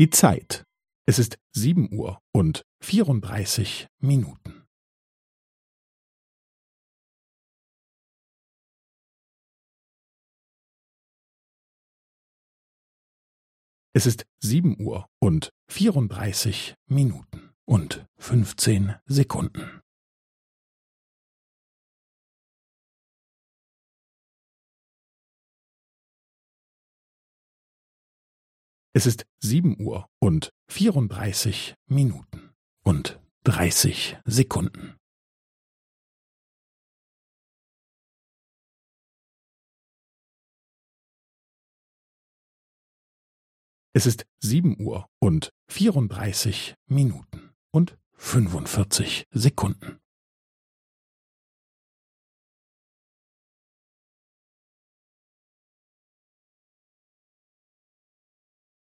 Die Zeit. Es ist sieben Uhr und vierunddreißig Minuten. Es ist sieben Uhr und vierunddreißig Minuten und fünfzehn Sekunden. Es ist sieben Uhr und vierunddreißig Minuten und dreißig Sekunden. Es ist sieben Uhr und vierunddreißig Minuten und fünfundvierzig Sekunden.